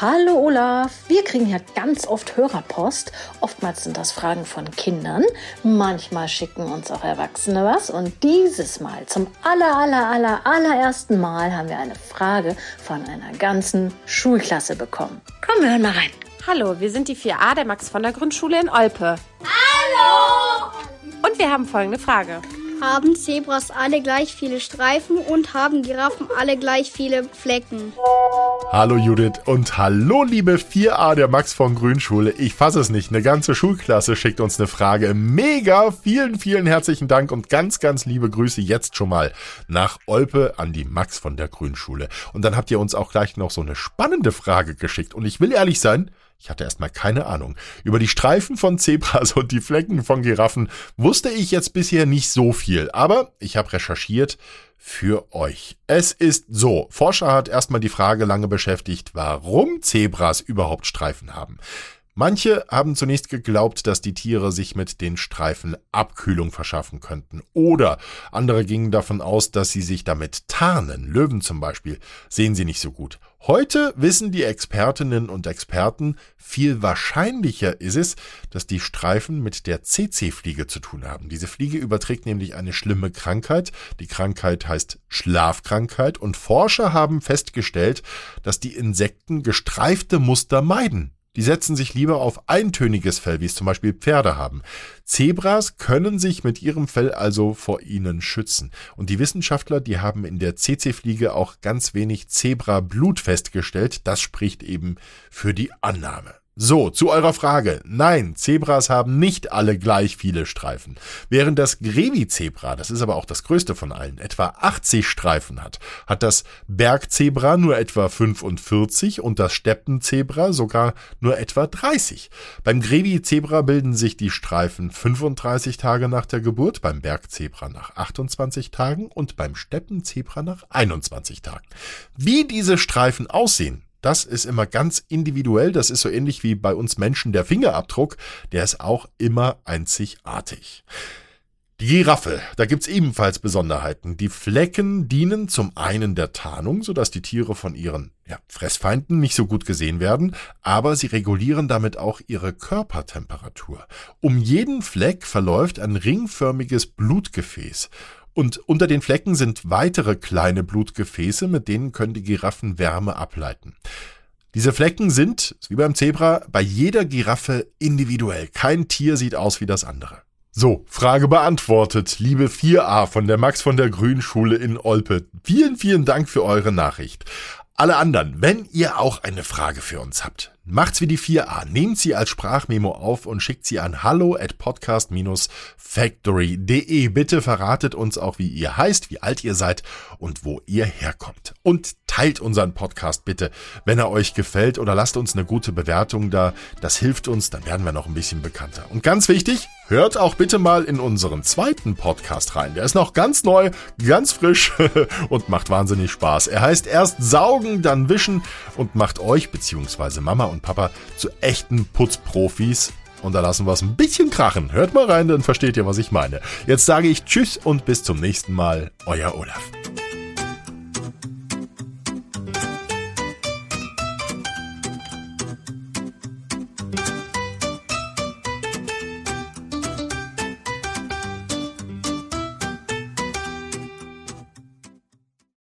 Hallo Olaf, wir kriegen ja ganz oft Hörerpost. Oftmals sind das Fragen von Kindern. Manchmal schicken uns auch Erwachsene was. Und dieses Mal, zum aller, aller, aller, allerersten Mal, haben wir eine Frage von einer ganzen Schulklasse bekommen. Komm, wir hören mal rein. Hallo, wir sind die 4a der Max von der Grundschule in Olpe. Hallo! Und wir haben folgende Frage. Haben Zebras alle gleich viele Streifen und haben Giraffen alle gleich viele Flecken? Hallo Judith und hallo liebe 4a der Max von Grünschule. Ich fasse es nicht, eine ganze Schulklasse schickt uns eine Frage. Mega, vielen, vielen herzlichen Dank und ganz, ganz liebe Grüße jetzt schon mal nach Olpe an die Max von der Grünschule. Und dann habt ihr uns auch gleich noch so eine spannende Frage geschickt. Und ich will ehrlich sein, ich hatte erstmal keine Ahnung. Über die Streifen von Zebras und die Flecken von Giraffen wusste ich jetzt bisher nicht so viel, aber ich habe recherchiert für euch. Es ist so, Forscher hat erstmal die Frage lange beschäftigt, warum Zebras überhaupt Streifen haben. Manche haben zunächst geglaubt, dass die Tiere sich mit den Streifen Abkühlung verschaffen könnten. Oder andere gingen davon aus, dass sie sich damit tarnen. Löwen zum Beispiel sehen sie nicht so gut. Heute wissen die Expertinnen und Experten, viel wahrscheinlicher ist es, dass die Streifen mit der CC-Fliege zu tun haben. Diese Fliege überträgt nämlich eine schlimme Krankheit. Die Krankheit heißt Schlafkrankheit und Forscher haben festgestellt, dass die Insekten gestreifte Muster meiden. Die setzen sich lieber auf eintöniges Fell, wie es zum Beispiel Pferde haben. Zebras können sich mit ihrem Fell also vor ihnen schützen. Und die Wissenschaftler, die haben in der CC-Fliege auch ganz wenig Zebra-Blut festgestellt. Das spricht eben für die Annahme. So, zu eurer Frage. Nein, Zebras haben nicht alle gleich viele Streifen. Während das Grevi-Zebra, das ist aber auch das größte von allen, etwa 80 Streifen hat, hat das Bergzebra nur etwa 45 und das Steppenzebra sogar nur etwa 30. Beim Grevi-Zebra bilden sich die Streifen 35 Tage nach der Geburt, beim Bergzebra nach 28 Tagen und beim Steppenzebra nach 21 Tagen. Wie diese Streifen aussehen, das ist immer ganz individuell. Das ist so ähnlich wie bei uns Menschen der Fingerabdruck. Der ist auch immer einzigartig. Die Giraffe, da gibt's ebenfalls Besonderheiten. Die Flecken dienen zum einen der Tarnung, sodass die Tiere von ihren ja, Fressfeinden nicht so gut gesehen werden, aber sie regulieren damit auch ihre Körpertemperatur. Um jeden Fleck verläuft ein ringförmiges Blutgefäß. Und unter den Flecken sind weitere kleine Blutgefäße, mit denen können die Giraffen Wärme ableiten. Diese Flecken sind, wie beim Zebra, bei jeder Giraffe individuell. Kein Tier sieht aus wie das andere. So, Frage beantwortet, liebe 4a von der Max von der Grünschule in Olpe. Vielen, vielen Dank für eure Nachricht. Alle anderen, wenn ihr auch eine Frage für uns habt, macht's wie die 4a, nehmt sie als Sprachmemo auf und schickt sie an hallo at podcast-factory.de. Bitte verratet uns auch, wie ihr heißt, wie alt ihr seid und wo ihr herkommt. Und teilt unseren Podcast bitte, wenn er euch gefällt oder lasst uns eine gute Bewertung da. Das hilft uns, dann werden wir noch ein bisschen bekannter. Und ganz wichtig, hört auch bitte mal in unseren zweiten Podcast rein. Der ist noch ganz neu, ganz frisch und macht wahnsinnig Spaß. Er heißt erst saugen, dann wischen und macht euch bzw. Mama und Papa zu echten Putzprofis. Und da lassen wir es ein bisschen krachen. Hört mal rein, dann versteht ihr, was ich meine. Jetzt sage ich Tschüss und bis zum nächsten Mal. Euer Olaf.